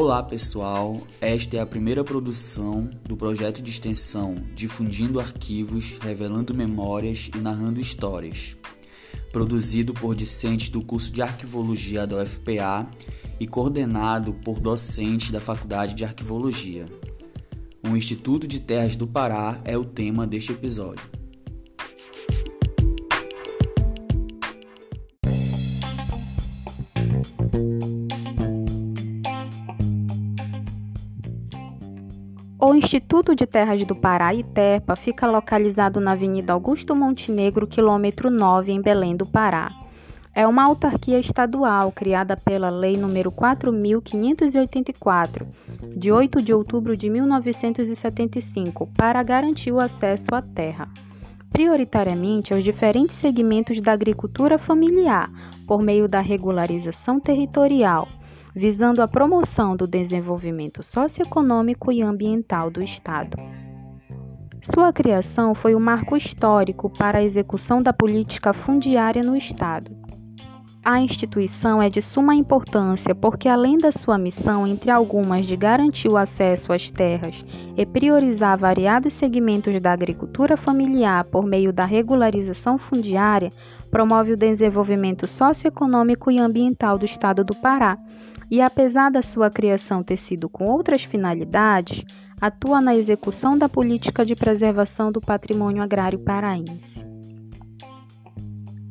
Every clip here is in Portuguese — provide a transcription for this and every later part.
Olá pessoal, esta é a primeira produção do projeto de extensão Difundindo Arquivos, Revelando Memórias e Narrando Histórias, produzido por discentes do curso de Arquivologia da UFPA e coordenado por docentes da Faculdade de Arquivologia. O Instituto de Terras do Pará é o tema deste episódio. Instituto de Terras do Pará, ITERPA, fica localizado na Avenida Augusto Montenegro, quilômetro 9, em Belém do Pará. É uma autarquia estadual criada pela Lei nº 4584, de 8 de outubro de 1975, para garantir o acesso à terra, prioritariamente aos diferentes segmentos da agricultura familiar, por meio da regularização territorial visando a promoção do desenvolvimento socioeconômico e ambiental do Estado. Sua criação foi um marco histórico para a execução da política fundiária no Estado. A instituição é de suma importância porque, além da sua missão, entre algumas, de garantir o acesso às terras e priorizar variados segmentos da agricultura familiar por meio da regularização fundiária, promove o desenvolvimento socioeconômico e ambiental do Estado do Pará, e, apesar da sua criação ter sido com outras finalidades, atua na execução da política de preservação do patrimônio agrário paraense.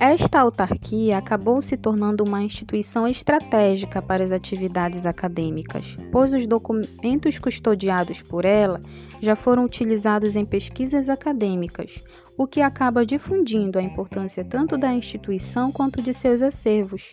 Esta autarquia acabou se tornando uma instituição estratégica para as atividades acadêmicas, pois os documentos custodiados por ela já foram utilizados em pesquisas acadêmicas, o que acaba difundindo a importância tanto da instituição quanto de seus acervos.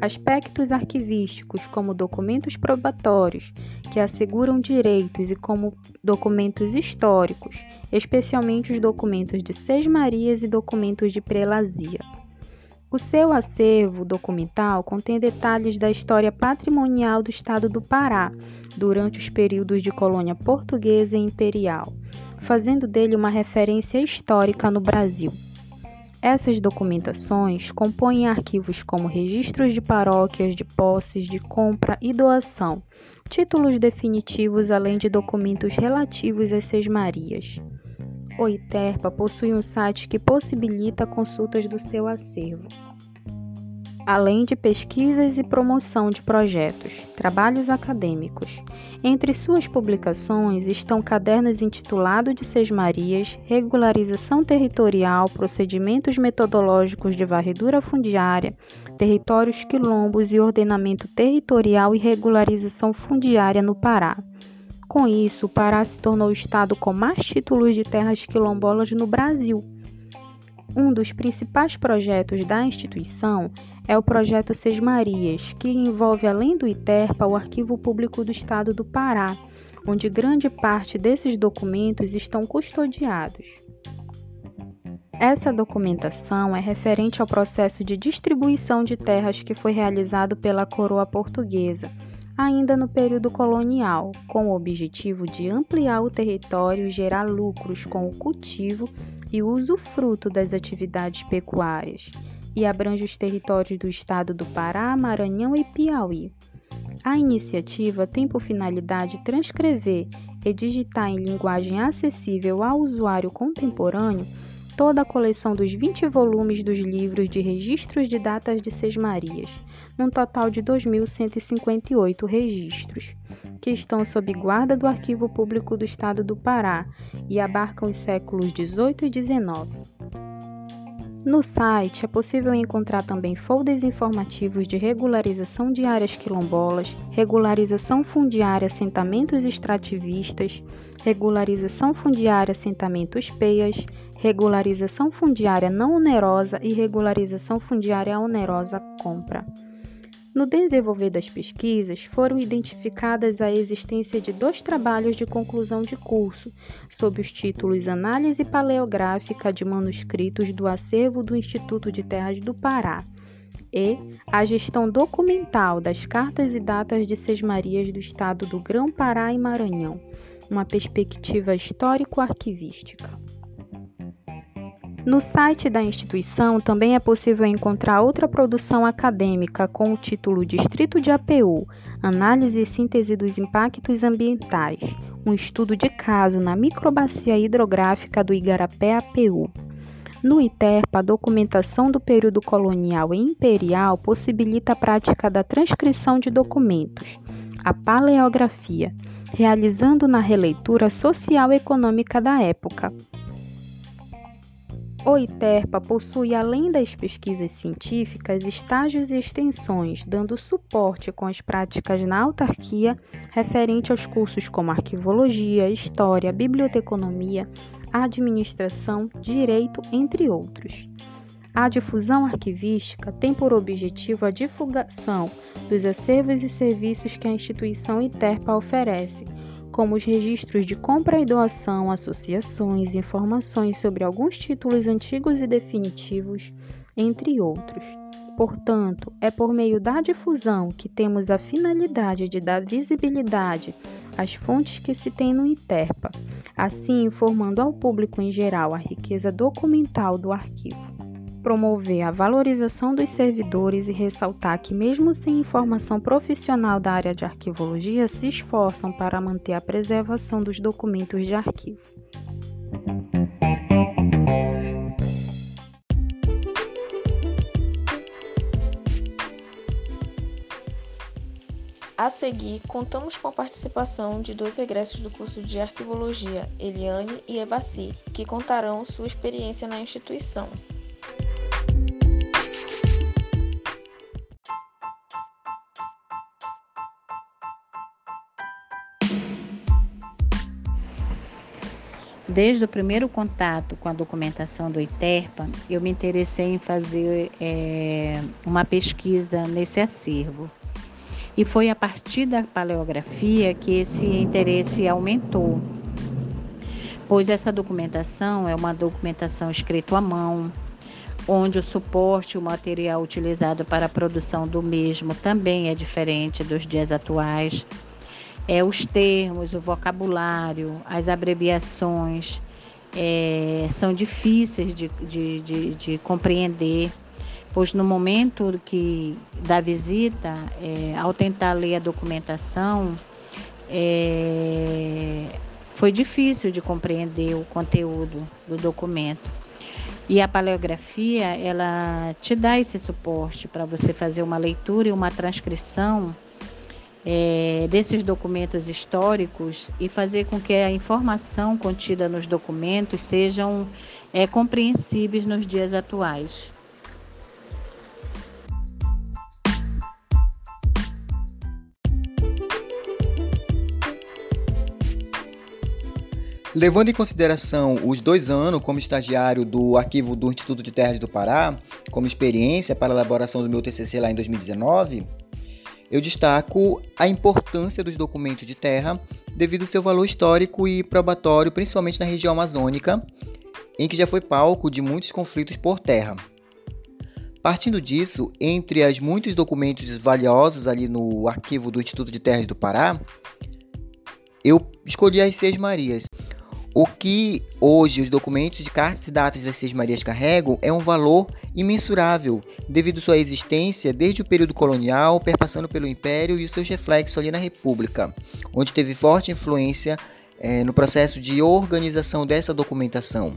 Aspectos arquivísticos, como documentos probatórios, que asseguram direitos, e como documentos históricos, especialmente os documentos de Seis Marias e documentos de prelazia. O seu acervo documental contém detalhes da história patrimonial do estado do Pará durante os períodos de colônia portuguesa e imperial, fazendo dele uma referência histórica no Brasil. Essas documentações compõem arquivos como registros de paróquias, de posses, de compra e doação, títulos definitivos, além de documentos relativos às Seis Marias. O ITERPA possui um site que possibilita consultas do seu acervo além de pesquisas e promoção de projetos, trabalhos acadêmicos. Entre suas publicações estão cadernos intitulados de Seis Marias, Regularização Territorial, Procedimentos Metodológicos de Varredura Fundiária, Territórios Quilombos e Ordenamento Territorial e Regularização Fundiária no Pará. Com isso, o Pará se tornou o estado com mais títulos de terras quilombolas no Brasil. Um dos principais projetos da instituição é o projeto Seis Marias, que envolve, além do ITERPA, o Arquivo Público do Estado do Pará, onde grande parte desses documentos estão custodiados. Essa documentação é referente ao processo de distribuição de terras que foi realizado pela coroa portuguesa, ainda no período colonial, com o objetivo de ampliar o território e gerar lucros com o cultivo e uso fruto das atividades pecuárias e abrange os territórios do estado do Pará, Maranhão e Piauí. A iniciativa tem por finalidade transcrever e digitar em linguagem acessível ao usuário contemporâneo toda a coleção dos 20 volumes dos livros de registros de datas de Seis Marias, num total de 2.158 registros, que estão sob guarda do Arquivo Público do Estado do Pará e abarcam os séculos 18 e 19. No site é possível encontrar também folders informativos de regularização de áreas quilombolas, regularização fundiária assentamentos extrativistas, regularização fundiária assentamentos peias, regularização fundiária não onerosa e regularização fundiária onerosa compra. No desenvolver das pesquisas, foram identificadas a existência de dois trabalhos de conclusão de curso, sob os títulos Análise Paleográfica de Manuscritos do Acervo do Instituto de Terras do Pará e A Gestão Documental das Cartas e Datas de Sesmarias do Estado do Grão-Pará e Maranhão, uma perspectiva histórico-arquivística. No site da instituição também é possível encontrar outra produção acadêmica com o título Distrito de APU Análise e Síntese dos Impactos Ambientais um estudo de caso na microbacia hidrográfica do Igarapé APU. No ITERPA, a documentação do período colonial e imperial possibilita a prática da transcrição de documentos, a paleografia, realizando na releitura social e econômica da época, o ITERPA possui, além das pesquisas científicas, estágios e extensões, dando suporte com as práticas na autarquia referente aos cursos como arquivologia, história, biblioteconomia, administração, direito, entre outros. A difusão arquivística tem por objetivo a divulgação dos acervos e serviços que a instituição ITERPA oferece como os registros de compra e doação, associações, informações sobre alguns títulos antigos e definitivos, entre outros. Portanto, é por meio da difusão que temos a finalidade de dar visibilidade às fontes que se tem no ITERPA, assim informando ao público em geral a riqueza documental do arquivo promover a valorização dos servidores e ressaltar que, mesmo sem informação profissional da área de arquivologia, se esforçam para manter a preservação dos documentos de arquivo. A seguir, contamos com a participação de dois egressos do curso de Arquivologia, Eliane e Evaci, que contarão sua experiência na instituição. Desde o primeiro contato com a documentação do ITERPA, eu me interessei em fazer é, uma pesquisa nesse acervo. E foi a partir da paleografia que esse interesse aumentou, pois essa documentação é uma documentação escrita à mão, onde o suporte, o material utilizado para a produção do mesmo também é diferente dos dias atuais é, os termos, o vocabulário, as abreviações é, são difíceis de, de, de, de, compreender, pois no momento que da visita, é, ao tentar ler a documentação, é, foi difícil de compreender o conteúdo do documento. E a paleografia, ela te dá esse suporte para você fazer uma leitura e uma transcrição é, desses documentos históricos e fazer com que a informação contida nos documentos sejam é, compreensíveis nos dias atuais. Levando em consideração os dois anos como estagiário do arquivo do Instituto de Terras do Pará, como experiência para a elaboração do meu TCC lá em 2019, eu destaco a importância dos documentos de terra devido ao seu valor histórico e probatório, principalmente na região amazônica, em que já foi palco de muitos conflitos por terra. Partindo disso, entre os muitos documentos valiosos ali no arquivo do Instituto de Terras do Pará, eu escolhi as Seis Marias, o que hoje os documentos de cartas e datas das Seis Marias carregam é um valor imensurável, devido sua existência desde o período colonial, perpassando pelo Império e os seus reflexos ali na República, onde teve forte influência é, no processo de organização dessa documentação.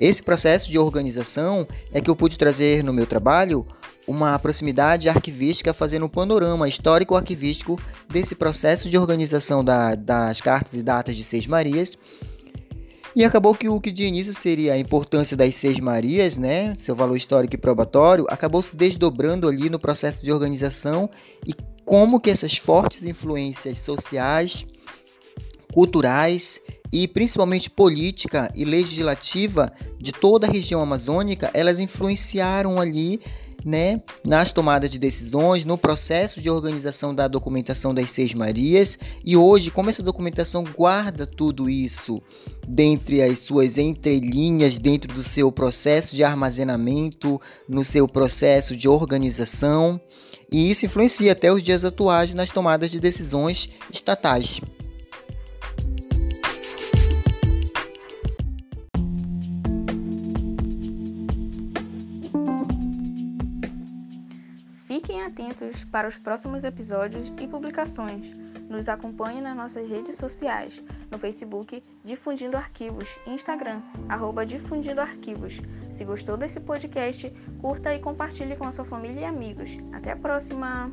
Esse processo de organização é que eu pude trazer no meu trabalho uma proximidade arquivística, fazendo um panorama histórico-arquivístico desse processo de organização da, das cartas e datas de Seis Marias e acabou que o que de início seria a importância das Seis Marias, né, seu valor histórico e probatório, acabou se desdobrando ali no processo de organização e como que essas fortes influências sociais, culturais e principalmente política e legislativa de toda a região amazônica, elas influenciaram ali né, nas tomadas de decisões, no processo de organização da documentação das Seis Marias. E hoje, como essa documentação guarda tudo isso dentre as suas entrelinhas, dentro do seu processo de armazenamento, no seu processo de organização, e isso influencia até os dias atuais nas tomadas de decisões estatais. Atentos para os próximos episódios e publicações. Nos acompanhe nas nossas redes sociais, no Facebook Difundindo Arquivos e Instagram, arroba Difundindo Arquivos. Se gostou desse podcast, curta e compartilhe com a sua família e amigos. Até a próxima!